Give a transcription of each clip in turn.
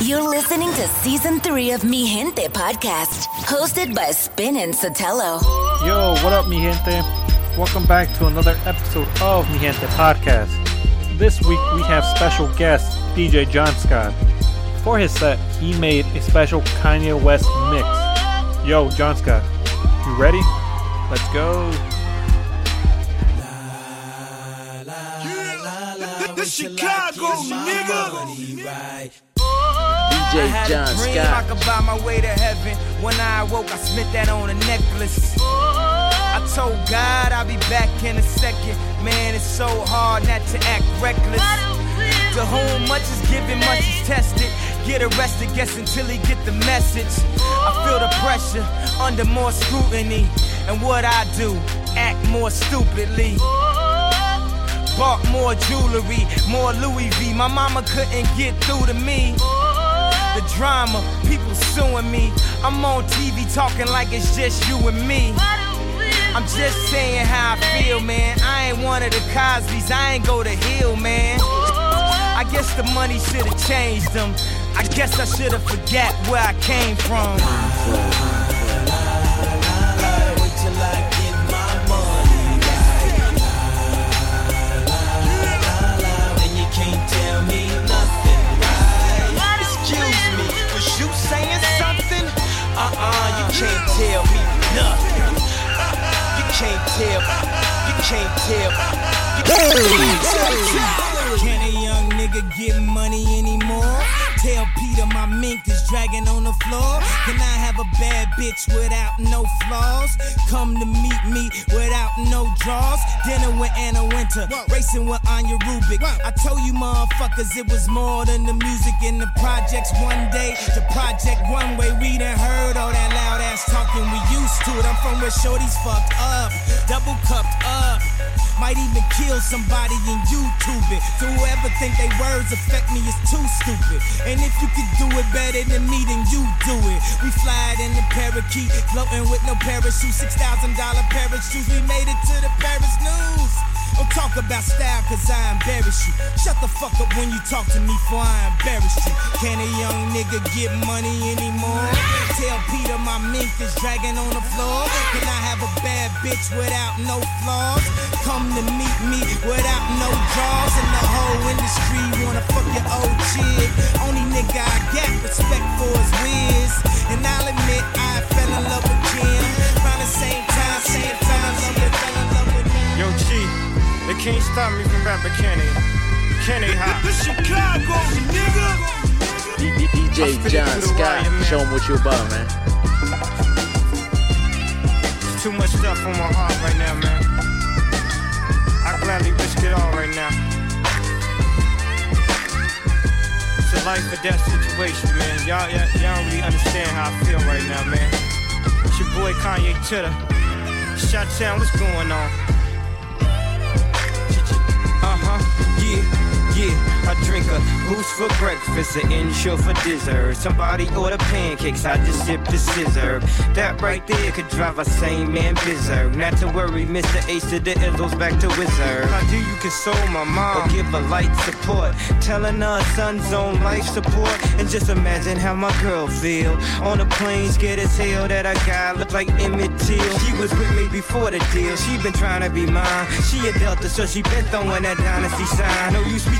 You're listening to season three of Mi Gente podcast, hosted by Spin and Sotelo. Yo, what up, mi gente? Welcome back to another episode of Mi Gente podcast. This week we have special guest DJ John Scott. For his set, he made a special Kanye West mix. Yo, John Scott, you ready? Let's go. The Chicago nigga. DJ I had John a dream I could buy my way to heaven. When I awoke, I spent that on a necklace. I told God I'll be back in a second. Man, it's so hard not to act reckless. To whom much is given, much is tested. Get arrested, guess until he get the message. I feel the pressure under more scrutiny. And what I do, act more stupidly. Bought more jewelry, more Louis V. My mama couldn't get through to me. The drama, people suing me. I'm on TV talking like it's just you and me. I'm just saying how I feel, man. I ain't one of the Cosby's, I ain't go to Hillman. I guess the money should have changed them. I guess I should have forgot where I came from. Uh-uh, you can't tell me nothing. You can't tell, you can't tell, you can't tell. Can a young nigga get money anymore? Tell Peter my mink is dragging on the floor. Can I have a bad bitch without no flaws? Come to meet me without no draws. Dinner with Anna Wintour, racing with Anja Rubik. I told you motherfuckers it was more than the music in the projects one day. The project one way, we done heard all that loud ass talking. We used to it. I'm from where shorties fucked up, double cupped up. Might even kill somebody and YouTube it. So whoever think they words affect me is too stupid. And if you could do it better than me, then you do it. We fly in the parakeet, floating with no parachute. Six thousand dollar parachutes. We made it to the Paris news. Don't talk about style cause I embarrass you. Shut the fuck up when you talk to me for I embarrass you. Can a young nigga get money anymore? Tell Peter my mink is dragging on the floor. Can I have a bad bitch without no flaws? Come to meet me without no draws. And the whole industry wanna fuck your old chick. Only nigga I got respect for is Wiz. And I'll admit I fell in love with Kim. Around the same time, same time, love it, fell in love with him. Yo, G, they can't stop me from rapping Kenny. Kenny hot. The Chicago nigga. D- D- DJ John Scott. Show him what you about, man. Too much stuff on my heart right now, man. Gladly risk it all right now. It's a life or death situation, man. Y'all, y'all, y'all don't really understand how I feel right now, man. It's your boy Kanye Chitter. Shot Town, what's going on? Uh huh, yeah, yeah. I drink a boost for breakfast, an Ensure for dessert. Somebody order pancakes, I just sip the scissor. That right there could drive a sane man berserk. Not to worry, Mr. Ace to the Illos back to Wizard. How do you console my mom or give her light support? Telling her son's on life support. And just imagine how my girl feel. On the plane, scared as hell that I got look like Emmett Till. She was with me before the deal. She been trying to be mine. She a Delta, so she been throwing that dynasty sign. No use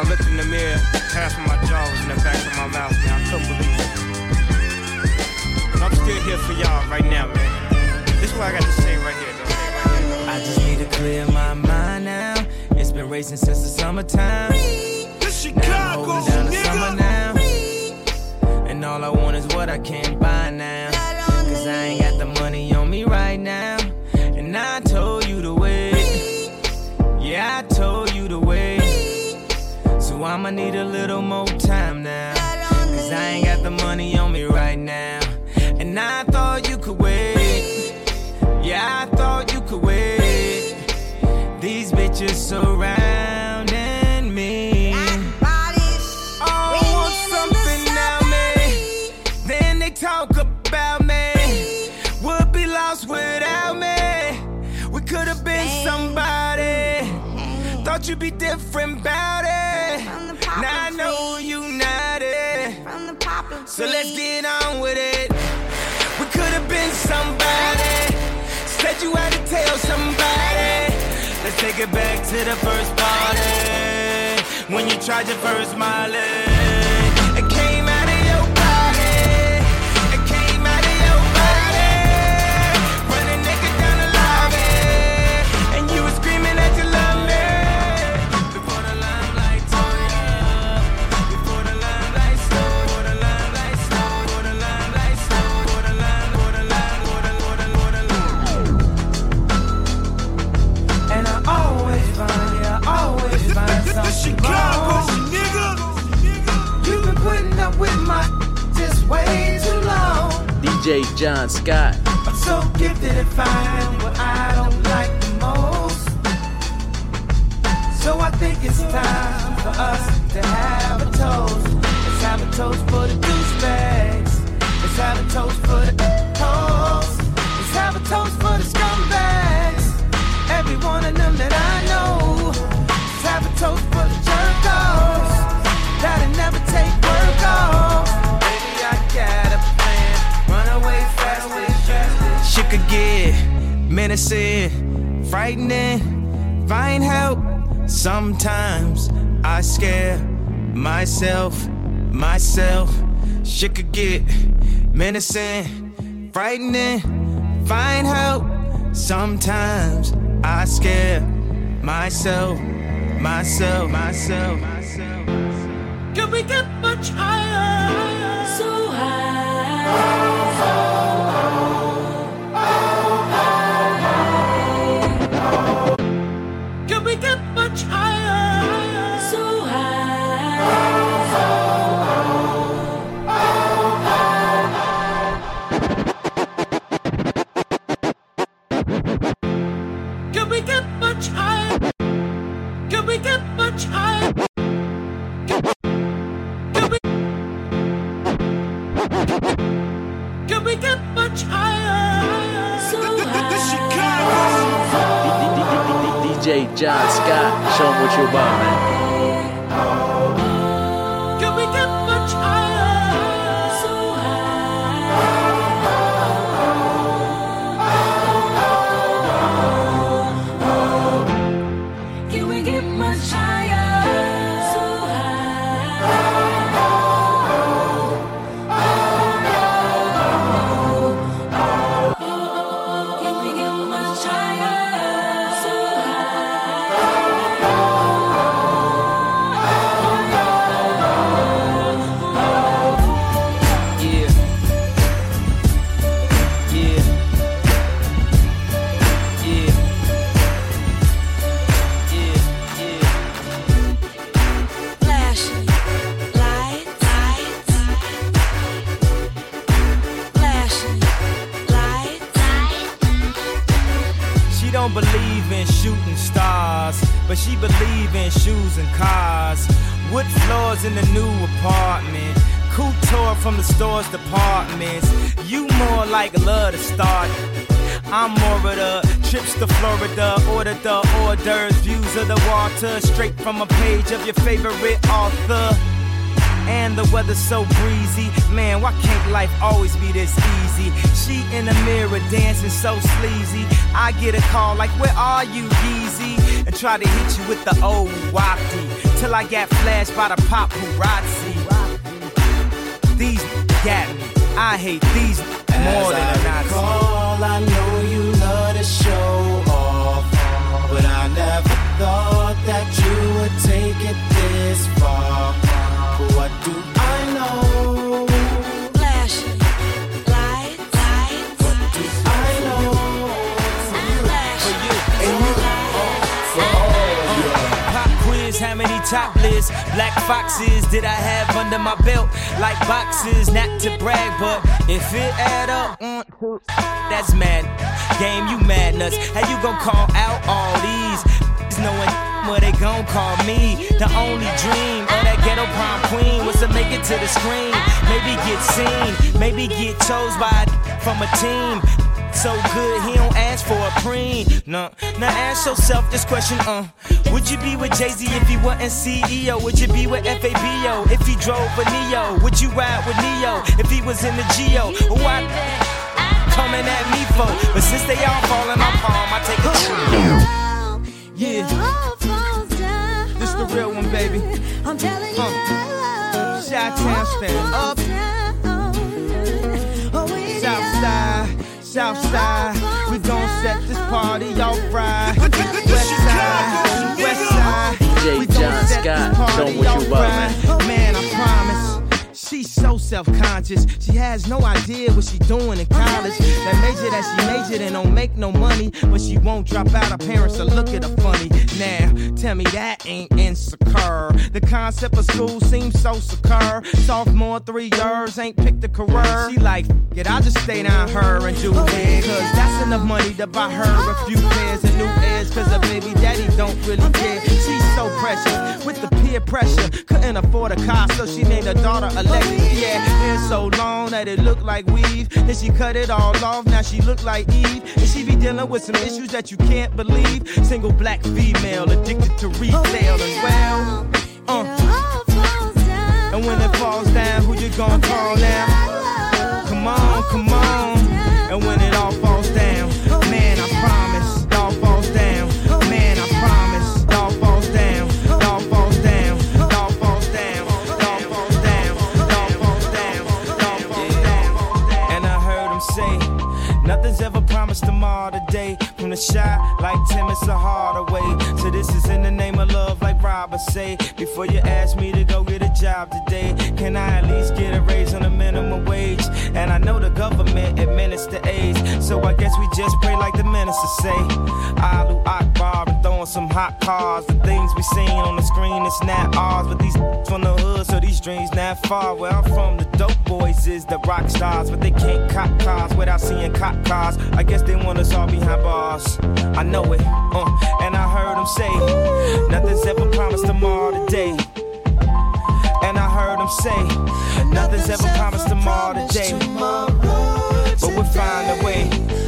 I looked in the mirror, half of my jaw was in the back of my mouth, man. I couldn't believe it. And I'm still here for y'all right now, man. This is what I got to say right here, though. I just need to clear my mind now. It's been racing since the summertime. Now I'm down the summer now. And all I want is what I can't buy now. I'ma need a little more time now. Cause I ain't got the money on me right now. And I thought you could wait. Yeah, I thought you could wait. These bitches surrounding me. Oh, want something now, me. Then they talk about me. Would be lost without me. We could have been somebody. Thought you'd be different about it. So let's get on with it. We could have been somebody. Said you had to tell somebody. Let's take it back to the first party. When you tried your first Molly. John Scott. I'm so gifted at finding what I don't like the most. So I think it's time for us to have a toast. Let's have a toast for the douchebags. Let's have a toast for the menacing, frightening, find help. Sometimes I scare myself, myself. Shit could get menacing, frightening, find help. Sometimes I scare myself, myself, myself, myself. Can we get much higher? So high. John Scott. Show him what you're about, man. Weather's so breezy. Man, why can't life always be this easy? She in the mirror dancing so sleazy. I get a call like, Where are you, Yeezy? And try to hit you with the old wacky. Till I got flashed by the paparazzi. These got me. I hate these more than a Nazi. All I know you topless. Black foxes did I have under my belt? Like boxes, not to brag, but if it add up, mm, that's mad. Game, you madness. How you gon' call out all these? Knowing what they gon' call me. The only dream of that ghetto prom queen was to make it to the screen. Maybe get seen, maybe get chose by from a team so good he don't ask for a preen. Nah. now ask yourself this question, uh. Would you be with Jay Z if he wasn't CEO? Would you be with FABO if he drove a Neo? Would you ride with Neo if he was in the Geo? Why coming at me for? But since they all fall in my palm, I take a chill. Yeah, this the real one, baby. I'm telling you, Huh. Chi-town stand up. Oh, Southside, Southside, we gon' set this party off right. Westside, Westside, DJ we gon' John Scott, showing what you about, right. Man, I promise. So self-conscious. She has no idea what she doing in college. That major that she majored in don't make no money, but she won't drop out. Her parents will look at her funny. Now, tell me that ain't insecure. The concept of school seems so secure. Sophomore, three years, ain't picked a career. She like, it, I'll just stay down her and do it. Cause that's enough money to buy her a few pairs of new ears. Cause her baby daddy don't really care. She's so precious with the peer pressure. Couldn't afford a car, so she named her daughter Alexis. Yeah, hair so long that it looked like weave. Then she cut it all off, now she look like Eve. And she be dealing with some issues that you can't believe. Single black female addicted to retail as well. Uh, and when it falls down, who you gonna call now? Shot, like a harder way. So this is in the name of love, like Robert say. Before you ask me to go get a job today, can I at least get a raise on the minimum wage? And I know the government administer AIDS, so I guess we just pray like the minister say. Allahu Akbar some hot cars. The things we seen on the screen, it's not ours. But these from the hood, so these dreams not far. Where I'm from, the dope boys is the rock stars, but they can't cop cars without seeing cop cars. I guess they want us all behind bars. I know it, uh, and I heard them say, nothing's ever promised tomorrow today. And I heard them say, nothing's ever promised tomorrow today. But we'll find a way.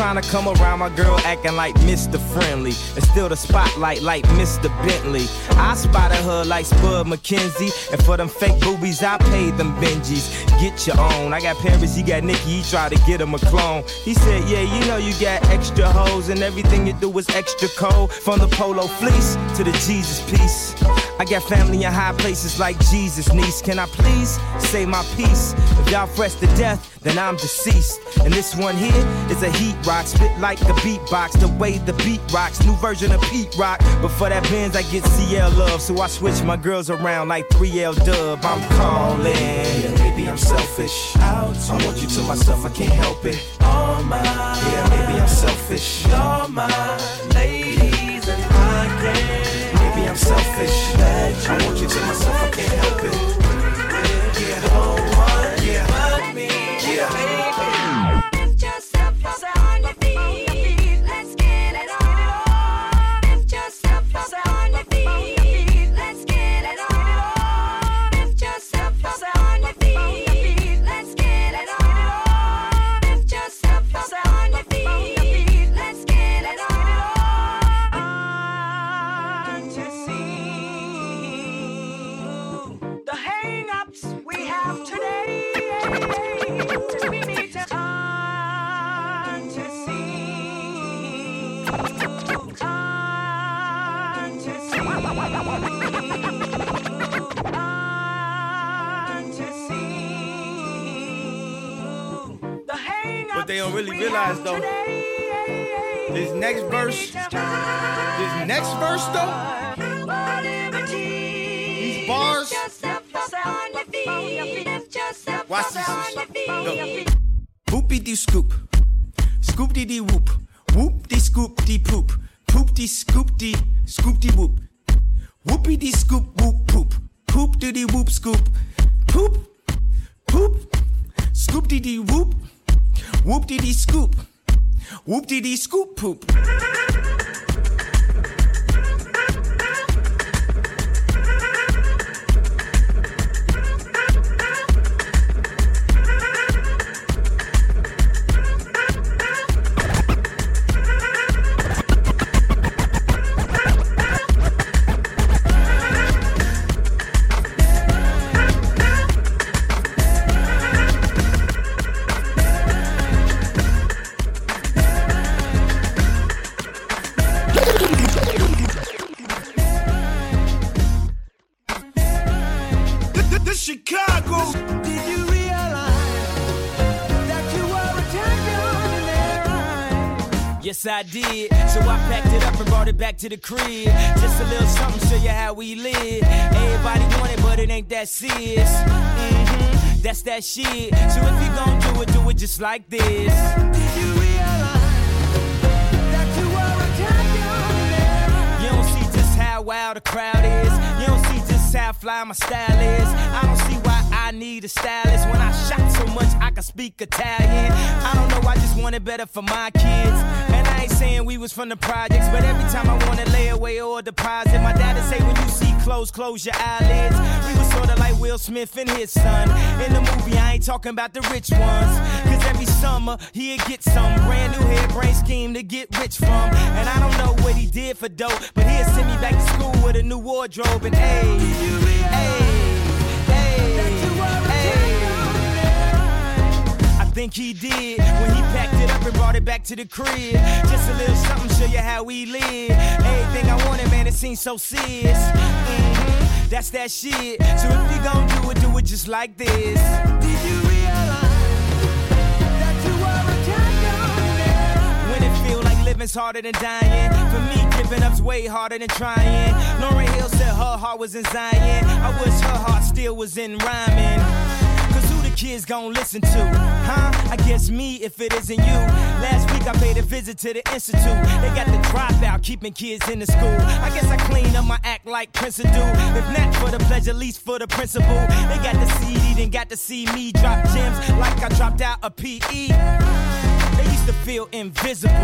Trying to come around my girl acting like Mr. Friendly. And still the spotlight like Mr. Bentley. I spotted her like Spud McKenzie. And for them fake boobies, I paid them Benjis. Get your own. I got Paris, he got Nicky, he tried to get him a clone. He said, Yeah, you know you got extra hoes, and everything you do is extra cold. From the polo fleece to the Jesus piece. I got family in high places like Jesus, niece. Can I please say my piece? If y'all fresh to death, then I'm deceased. And this one here is a heat rock, spit like a beatbox, the way the beat rocks. New version of Pete Rock. But for that Benz, I get CL love, so I switch my girls around like 3L dub. I'm calling. Yeah, maybe I'm selfish. I want you to myself, I can't help it. All my. Yeah, maybe I'm selfish. All my Ladies and I can. Selfish. I want you to myself, I can't help it. Don't really realize, though. This next verse, this next verse though, these bars. Watch this. Whoopie dee scoop, scoop dee dee whoop, whoop dee scoop dee poop, poop dee scoop dee scoop dee whoop, whoopie dee scoop whoop poop, poop dee dee whoop scoop, poop, poop, scoop dee dee whoop, whoop dee dee scoop, whoop dee dee scoop poop. I did. So I packed it up and brought it back to the crib. Just a little something, show you how we live. Everybody want it, but it ain't that serious. hmm That's that shit. So if you gon' do it, do it just like this. Did you realize that you were a champion in their eyes? You don't see just how wild the crowd is. You don't see just how fly my style is. I don't see why I need a stylist when I shot so much I can speak Italian. I don't know, I just want it better for my kids. I ain't saying we was from the projects, but every time I wanna lay away or deposit, my dad'd say when you see clothes, close your eyelids. We was sorta like Will Smith and his son. In the movie, I ain't talking about the rich ones. Cause every summer he'd get some brand new hairbrain scheme to get rich from. And I don't know what he did for dope, but he'd send me back to school with a new wardrobe and hey, think he did when he packed it up and brought it back to the crib. Just a little something, show you how we live. Everything I wanted, man, it seems so serious. Mhm, That's that shit. So if you gon' do it, do it just like this. Did you realize that you were a champion in their eyes? When it feel like living's harder than dying. For me, giving up's way harder than trying. Lauryn Hill said her heart was in Zion. I wish her heart still was in rhyming. Cause who the kids gon' listen to? Huh? I guess me if it isn't you. Last week I paid a visit to the institute. They got the dropout keeping kids in the school. I guess I clean up my act like Prince do. If not for the pleasure, least for the principle. They got the CD, then got to see me drop gems like I dropped out a PE. They used to feel invisible.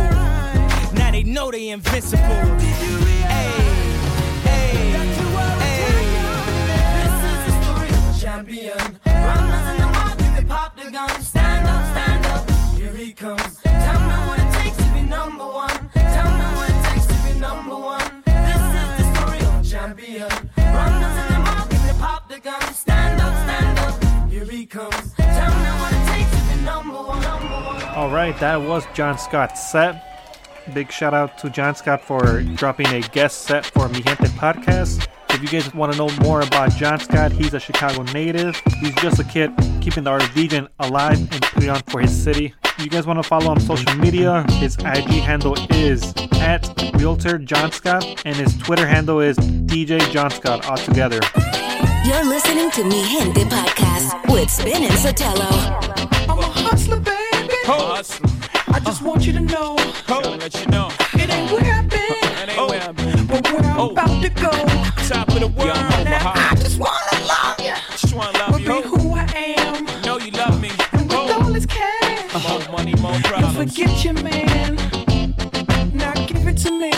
Now they know they invincible. Hey, hey. This is the champion. Runners in the market, he comes. Tell me what it takes to be number one. Tell me what it takes to be number one. This is the story of a champion. The and pop the gun. Stand up, stand up. Here he comes. Tell me what it takes to be number one. All right, that was John Scott's set. Big shout out to John Scott for dropping a guest set for Mi Gente podcast. If you guys want to know more about John Scott, he's a Chicago native. He's just a kid keeping the art of vegan alive and put on for his city. If you guys want to follow on social media, his IG handle is at Realtor John Scott, and his Twitter handle is DJ John Scott altogether. You're listening to Mi Gente podcast with Spin and Sotelo. I'm a hustler, baby. I just want you to know Gotta let you know. it ain't where I've been, That ain't where I'm but where I'm Oh. about to go. top of the world. Now I just wanna don't problems. forget your man. Now give it to me,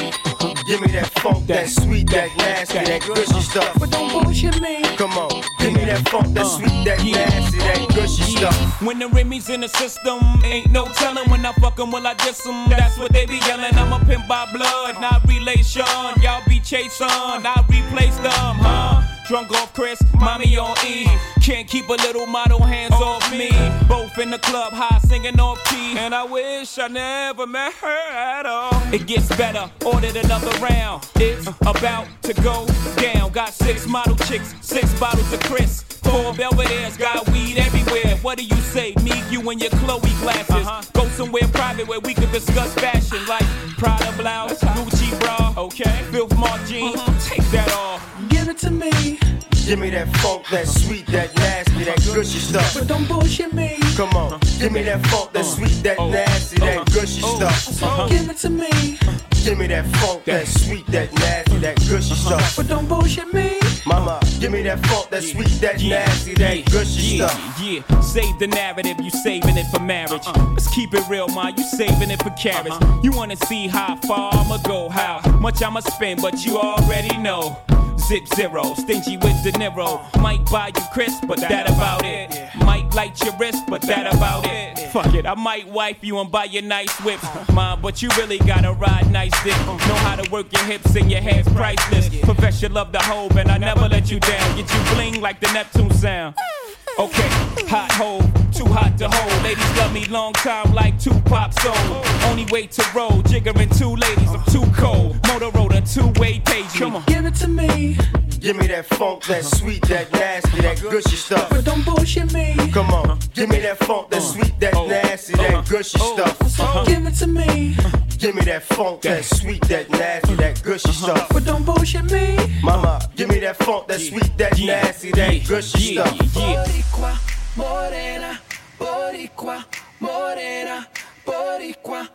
Give me that funk, that sweet, that nasty, that gushy uh, stuff. but don't bullshit me. Come on, give me that funk, that uh, sweet, that nasty, that gushy stuff. When the Remy's in the system, ain't no telling when I fuck 'em, will I diss 'em? That's what they be yelling. I'm a pimp by blood, not relation. Y'all be chasing, I replace them, huh? Drunk off Chris, mommy on E. Can't keep a little model hands off me. Both in the club, high singing off key. And I wish I never met her at all. It gets better, ordered another round. It's about to go down. Got six model chicks, six bottles of Chris. Four Belvedere's, got weed everywhere. What do you say? Me, you, and your Chloe glasses. Uh-huh. Go somewhere private where we can discuss fashion, like Prada blouse, Gucci bra, okay? Filth Mark jeans, mm-hmm. take that off. Give to me, Give me that funk, that sweet, that nasty, that gushy stuff. but don't bullshit me. Come on, give me that funk, that uh-huh. sweet, that oh. nasty, that uh-huh. gushy oh. stuff. Give it to me, Give me that funk, that sweet, that nasty, that gushy uh-huh. stuff. but don't bullshit me. Mama, give me that funk, that sweet, that nasty, that gushy yeah, stuff. Yeah, save the narrative, you saving it for marriage. Uh-uh. Let's keep it real, man, you saving it for carrots. Uh-huh. You wanna see how far I'ma go, how much I'ma spend, but you already know. Zip zero, stingy with De Niro. Uh-huh. Might buy you crisp, but that about it. Might light your wrist, but that about it. Fuck it, I might wipe you and buy you nice whips. Mom, but you really gotta ride nice dick. Know how to work your hips and your hair's priceless. Profession love the hoe, and I never let you down. Get you bling like the Neptune sound. Okay, hot hole, too hot to hold. Ladies love me long time like Tupac soul. Only way to roll, jiggering two ladies, I'm too cold. Motorola, two-way page. Come on. Give it to me, Give me that funk, that sweet, that nasty, that gushy stuff. but don't bullshit me. Come on, give me that funk, that sweet, that nasty, that gushy stuff. Give it to me, Give me that funk, that sweet, that nasty, that gushy stuff. but don't bullshit me. Mama, give me that funk, that sweet, that nasty, that gushy yeah, stuff. Boricua, morena, boricua, morena, boricua,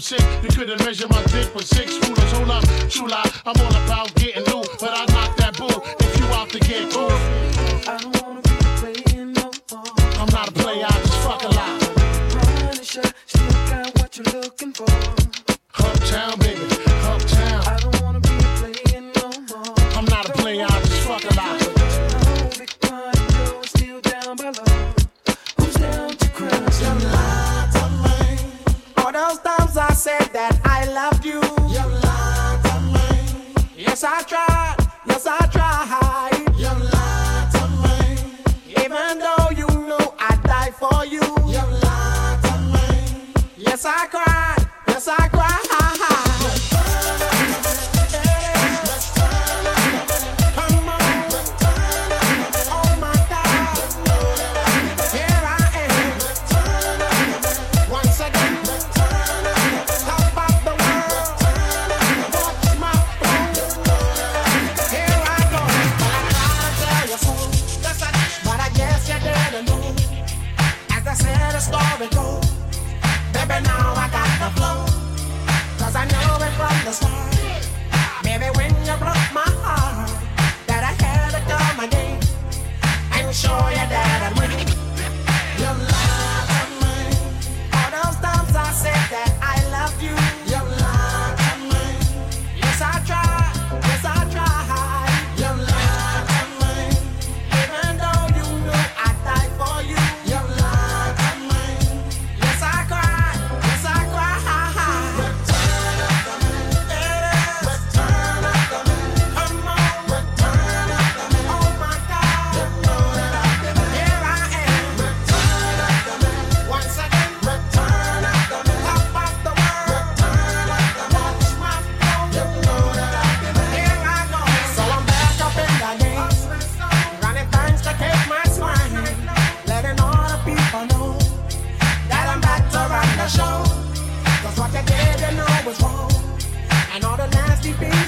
You couldn't measure my dick Yes, I tried. Yes, I tried. You lied to me. Even though you know I'd die for you. You lied to me. Yes, I cried. Yes, I cried.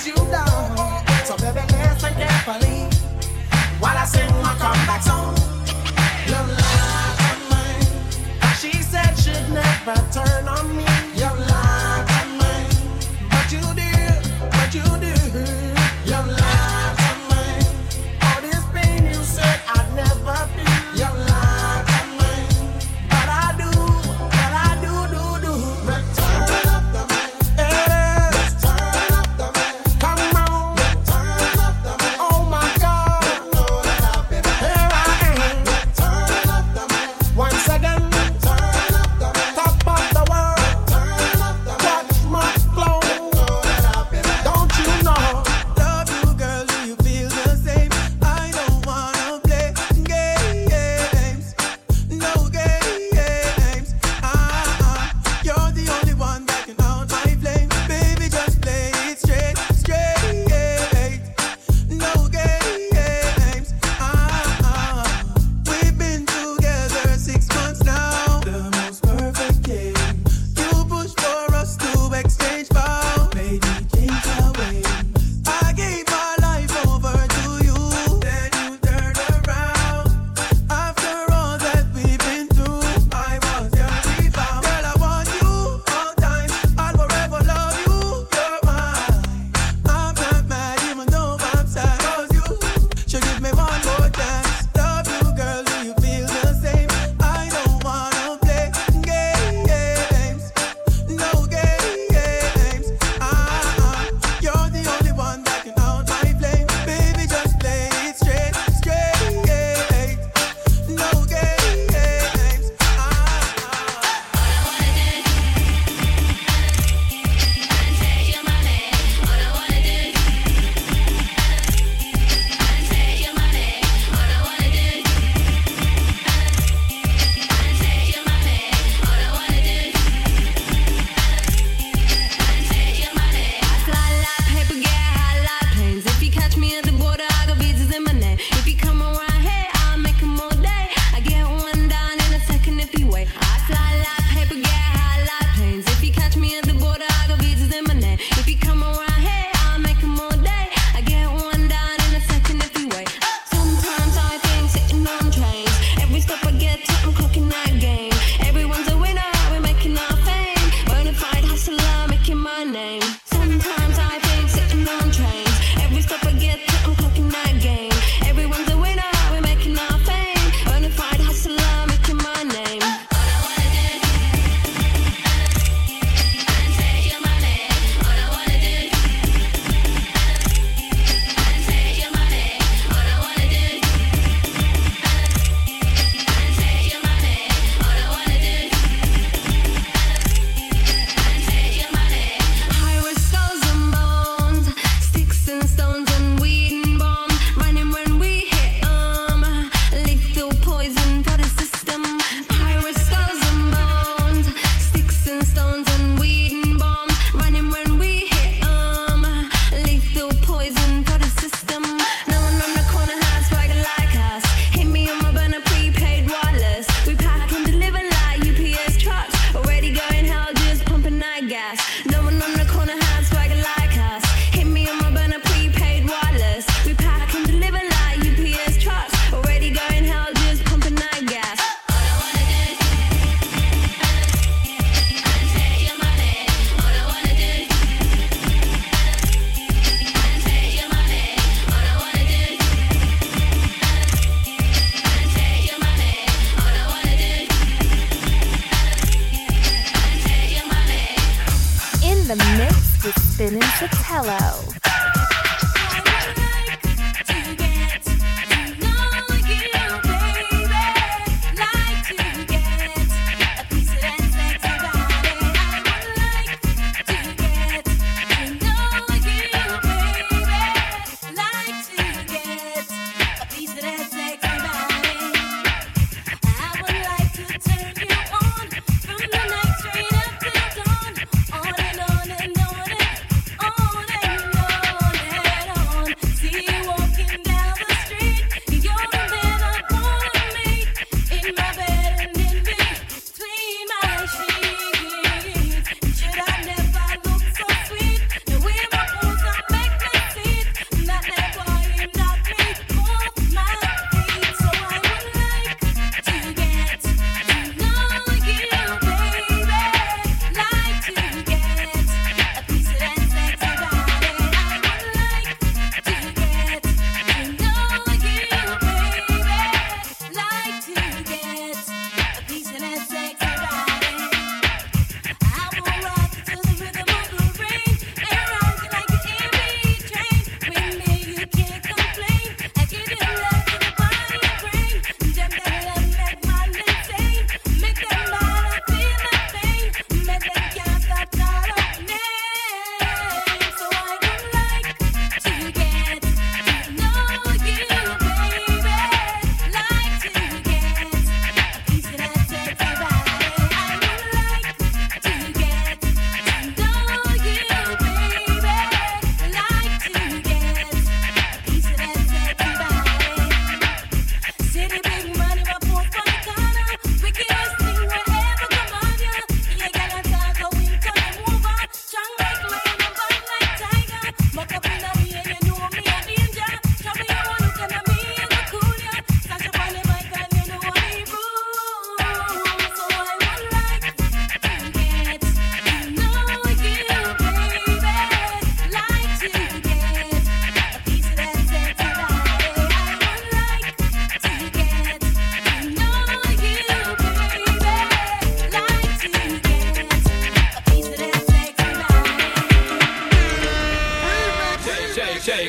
So baby, listen carefully while I sing my comeback song. She said she'd never turn.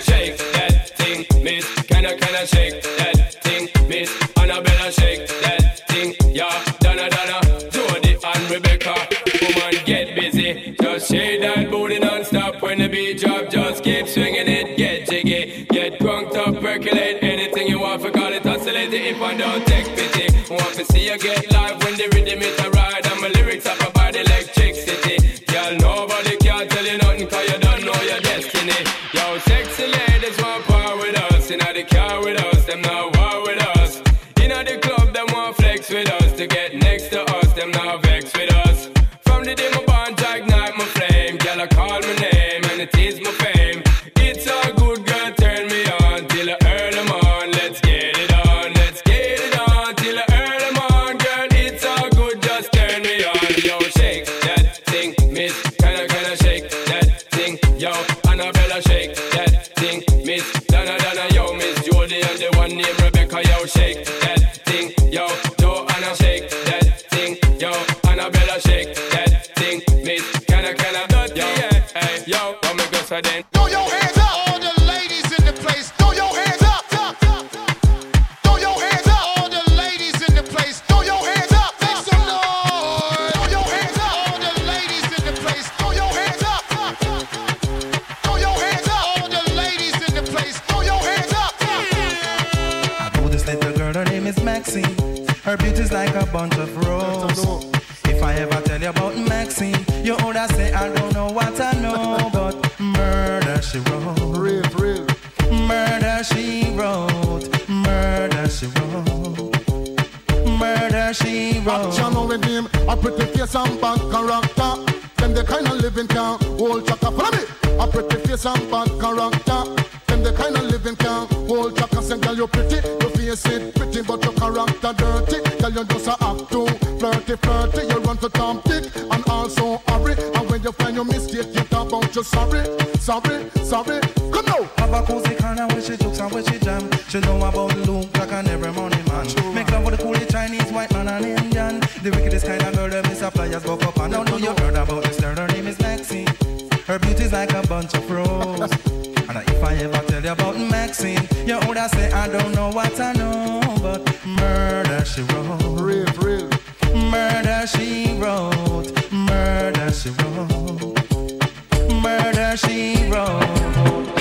shake that thing, miss? Can I, can I shake that thing, miss? Annabella, shake that thing, yeah. Donna, Donna, Jody and Rebecca. Woman, get busy. Just shake that booty non-stop when the beat drop. Just get is Maxine. Her beauty's like a bunch of roses. If I ever tell you about Maxine, you would say I don't know what I know, but murder she wrote. Real, real. Murder she wrote. Murder she wrote. Murder she wrote. Action only him, a pretty face and bad character. Them the kind of living can hold chaka. Follow me. A pretty face and bad character. Them the kind of living can hold chaka. Say, girl, you pretty. Your face it pretty, but your character dirty. Tell you just a act too flirty, flirty. You run to Tom Dick and also Harry. And when you find your mistake, you talk about you sorry, sorry, sorry. Come now. Have a cozy kind of when she jokes and when she jam. She know about Luke like an every morning man. Sure. Make love with a cool Chinese white man and him. The wickedest kind of is a flyers buck up and now know you heard about this girl. Her name is Maxine. Her beauty's like a bunch of roses. And if I ever tell you about Maxine, you would say I don't know what I know, but murder she wrote. Real, real. Murder she wrote. Murder she wrote. Murder she wrote.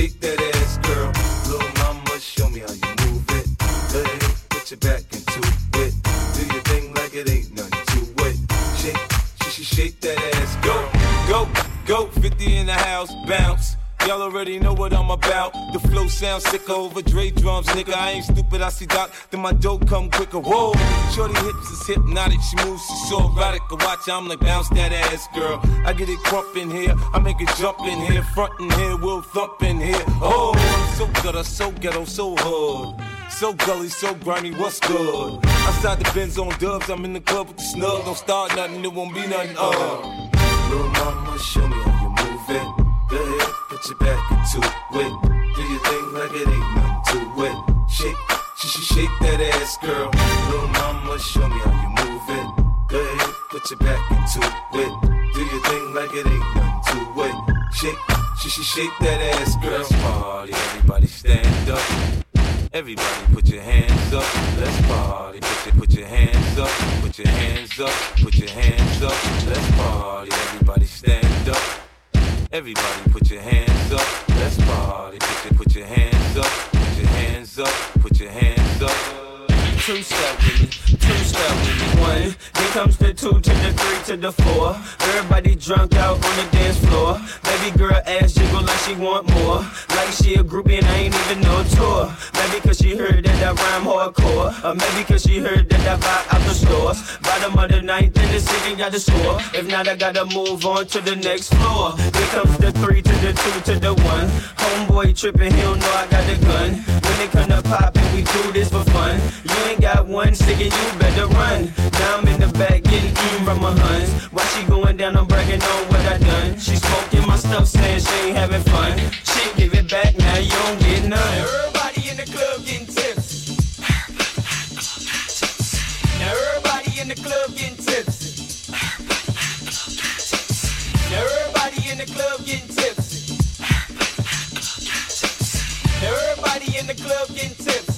Sh- sh- shake that ass, girl. Little mama, show me how you move it. Go ahead, put your back into it. Do your thing like it ain't nothing to it. Shake, sh- sh- shake that ass, go, go, go. 50 in the house, bounce. Already know what I'm about. The flow sounds sicker over Dre drums, nigga. I ain't stupid, I see Doc, then my dope come quicker. Whoa, shorty hips is hypnotic, she moves, she's so erotic. I watch, I'm like, bounce that ass, girl. I get it crump in here, I make it jump in here, front in here, we'll thump in here. Oh, so gutter, so ghetto, so hood. So gully, so grimy, what's good? Outside the Benz on dubs, I'm in the club with the snug. Don't start nothing, it won't be nothing. Uh. Little mama, show me how you move it. Go ahead, put your back into it. Do your thing like it ain't nothing to it. Shake, sh- sh- shake that ass, girl. Little mama, show me how you move it. Go ahead, put your back into it. Do your thing like it ain't nothing to it. Shake, sh- sh- shake that ass, girl. Let's party, everybody stand up. Everybody put your hands up. Let's party. Put your, put your hands up. Put your hands up. Put your hands up. Let's party. Everybody stand. Everybody put your hands up. Let's party. Put your, put your hands up. Put your hands up. Put your hands up. Two step with me, two step. One, then comes the two to the three to the four. Everybody drunk out on the dance floor. Baby girl ass jiggle like she want more. Like she a groupie and I ain't even no tour. Maybe cause she heard that I rhyme hardcore. Or maybe cause she heard that I buy out the stores. Bottom of the ninth in the city got the score. If not, I gotta move on to the next floor. Then comes the three to the two to the one. Homeboy tripping, he don't know I got the gun. When it come to poppin', we do this for fun. You ain't got one stick and you better run. Now I'm in the back getting even from my huns. Why she going down, I'm bragging on what I done. She smoking my stuff, saying she ain't having fun. She give it back now, you don't get none. Everybody in the club getting tipsy. Now everybody in the club getting tipsy. Now everybody in the club getting tipsy. Now everybody in the club getting tipsy.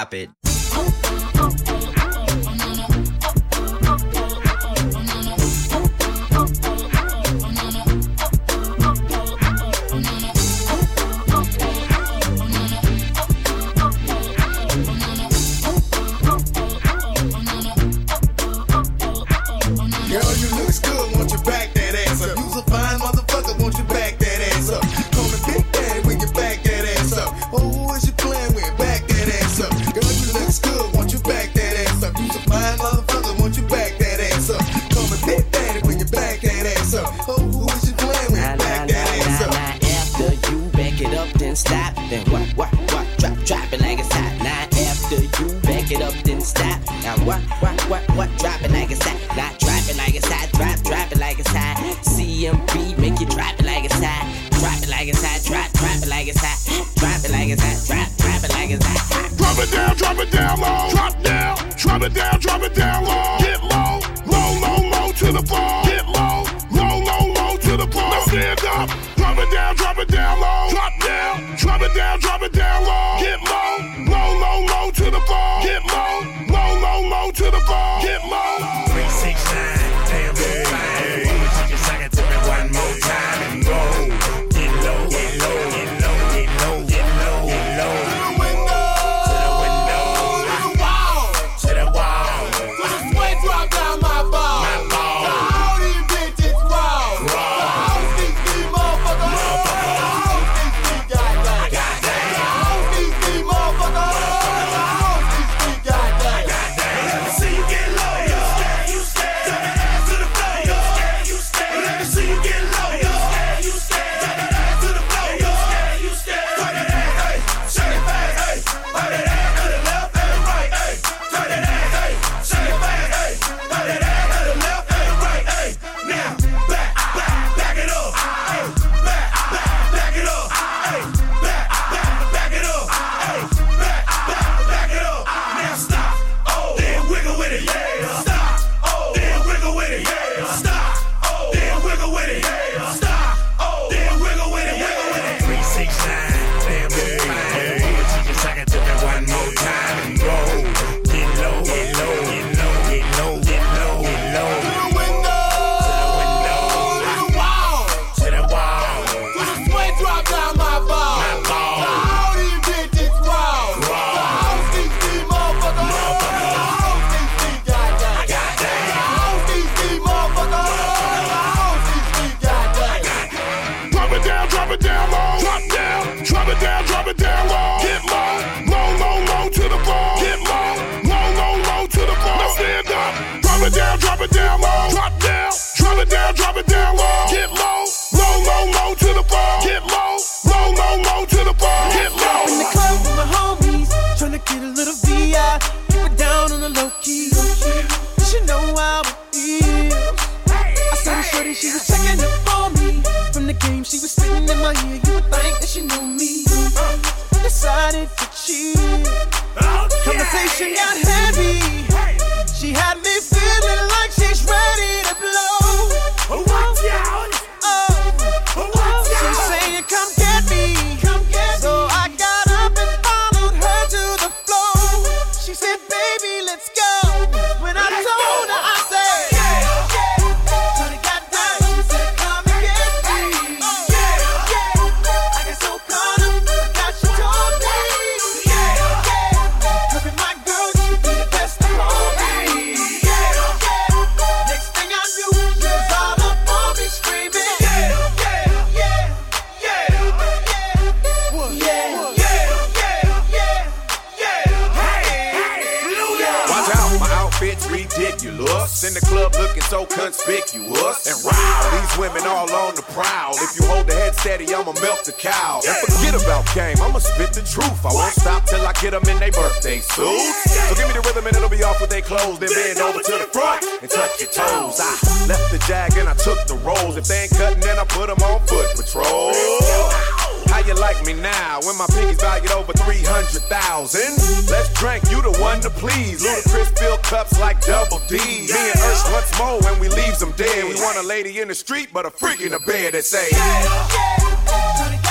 So. Drop it. We want a lady in the street, but a freak in the bed that say, Twenty-four,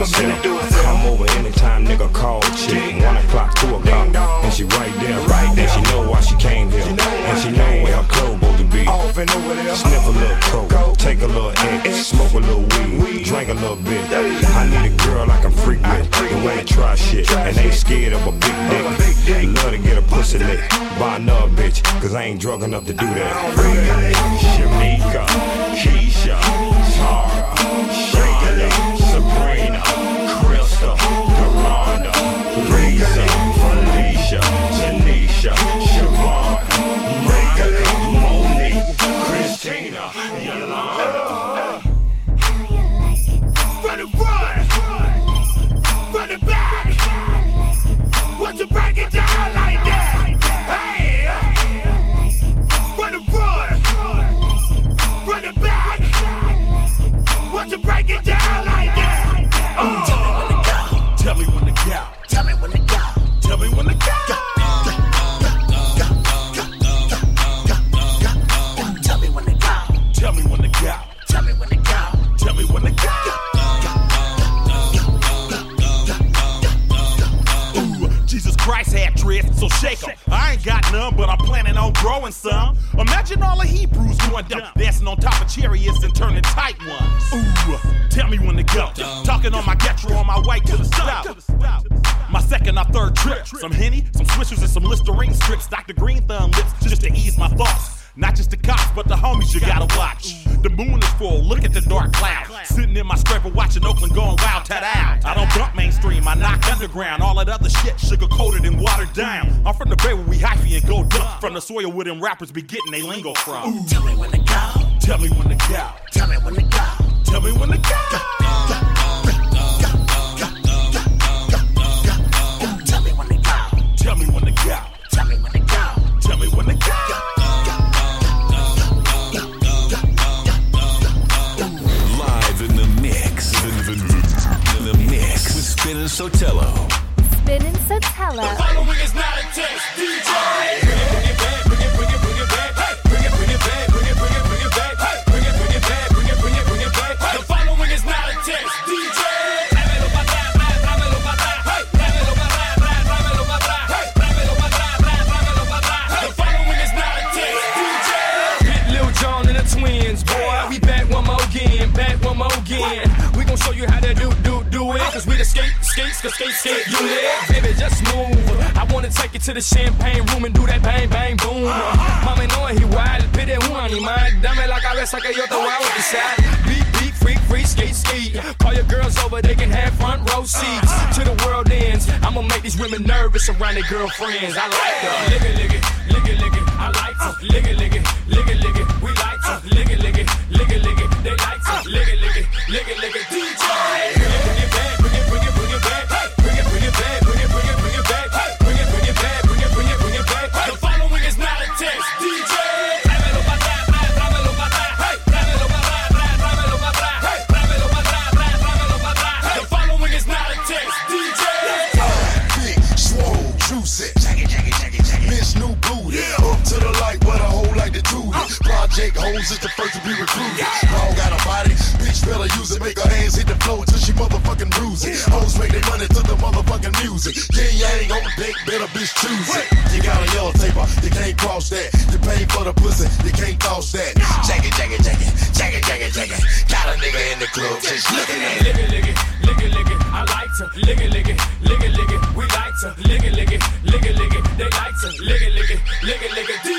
a business to herself. Come over anytime, nigga, call chick. One o'clock, two o'clock, and she right there, right there. And She know why she came here, and she know where her clothes supposed to be. Sniff a little coke, take a little X, smoke a little weed, drink a little bit. I need a girl I can freak with, and wanna try shit, and ain't scared of a big dick. Love to get a pussy lick, buy another bitch, cause I ain't drunk enough to do that. Shamika, Keisha, them rappers be getting they lingo from. Ooh. Tell me when to go. Tell me when to go. Tell me when to go. Tell me when to go. go, go. Tell me when to go. Tell me when to go. Tell me when to go. spinning Sotelo. Spinning Sotelo. Skate, skate, skate. You live, baby, just move. I wanna take you to the champagne room and do that bang, bang, boom. Mami, no es igual, pide un animal. Dame la cabeza que yo te voy a bautizar. Beat, beat, freak, freak, skate, skate. Call your girls over, they can have front row seats. To the world ends, I'ma make these women nervous around their girlfriends. I like her. Lick it, lick it, lick it, lick it. I like her. Lick it, lick it, lick it, lick it. We like her. Lick it, lick it, lick it, lick it. They like her. Lick it, lick it, lick it, lick it. Be recruited. Dog got a body, bitch better use it. Make her hands hit the floor until she motherfucking bruise it. Hoes make their money to the motherfucking music. Yin yang on dick, better bitch choose it. You got a yellow taper, you can't cross that. You pay for the pussy, you can't toss that. Jack it, jack it, jack it, jack it, jack it, jack it. Got a nigga in the club just looking at it. It, lick it, lick it, lick it. I like to lick it, lick it, lick it, lick it. We like to lick it, lick it, lick it, lick it. They like to lick it, lick it, lick it, lick it.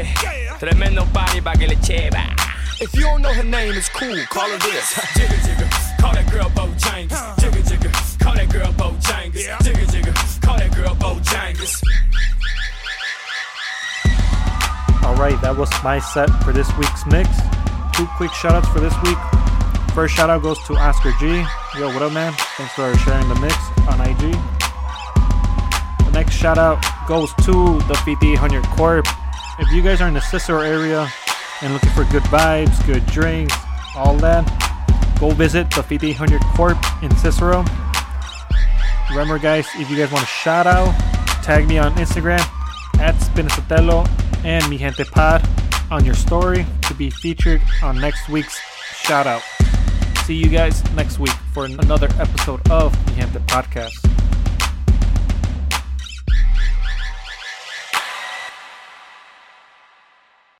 Information. Tremendo body pa' que le cheva. If you don't know her name, it's cool. Call her this. Jigga jigga. Call that girl Bojangles. Jigga jigga. Call that girl Bojangles. Jigga jigga. Call that girl Bojangles. Alright, that was my set for this week's mix. Two quick shoutouts for this week. First shout out goes to Oscar G. Yo, what up, man? Thanks for sharing the mix on IG. The next shout out goes to the 5800 Corp. If you guys are in the Cicero area and looking for good vibes, good drinks, all that, go visit the 5800 Corp in Cicero. Remember, guys, if you guys want a shout out, tag me on Instagram at Spinacatello and Mi Gente Pod on your story to be featured on next week's shout out. See you guys next week for another episode of Mi Gente Podcast.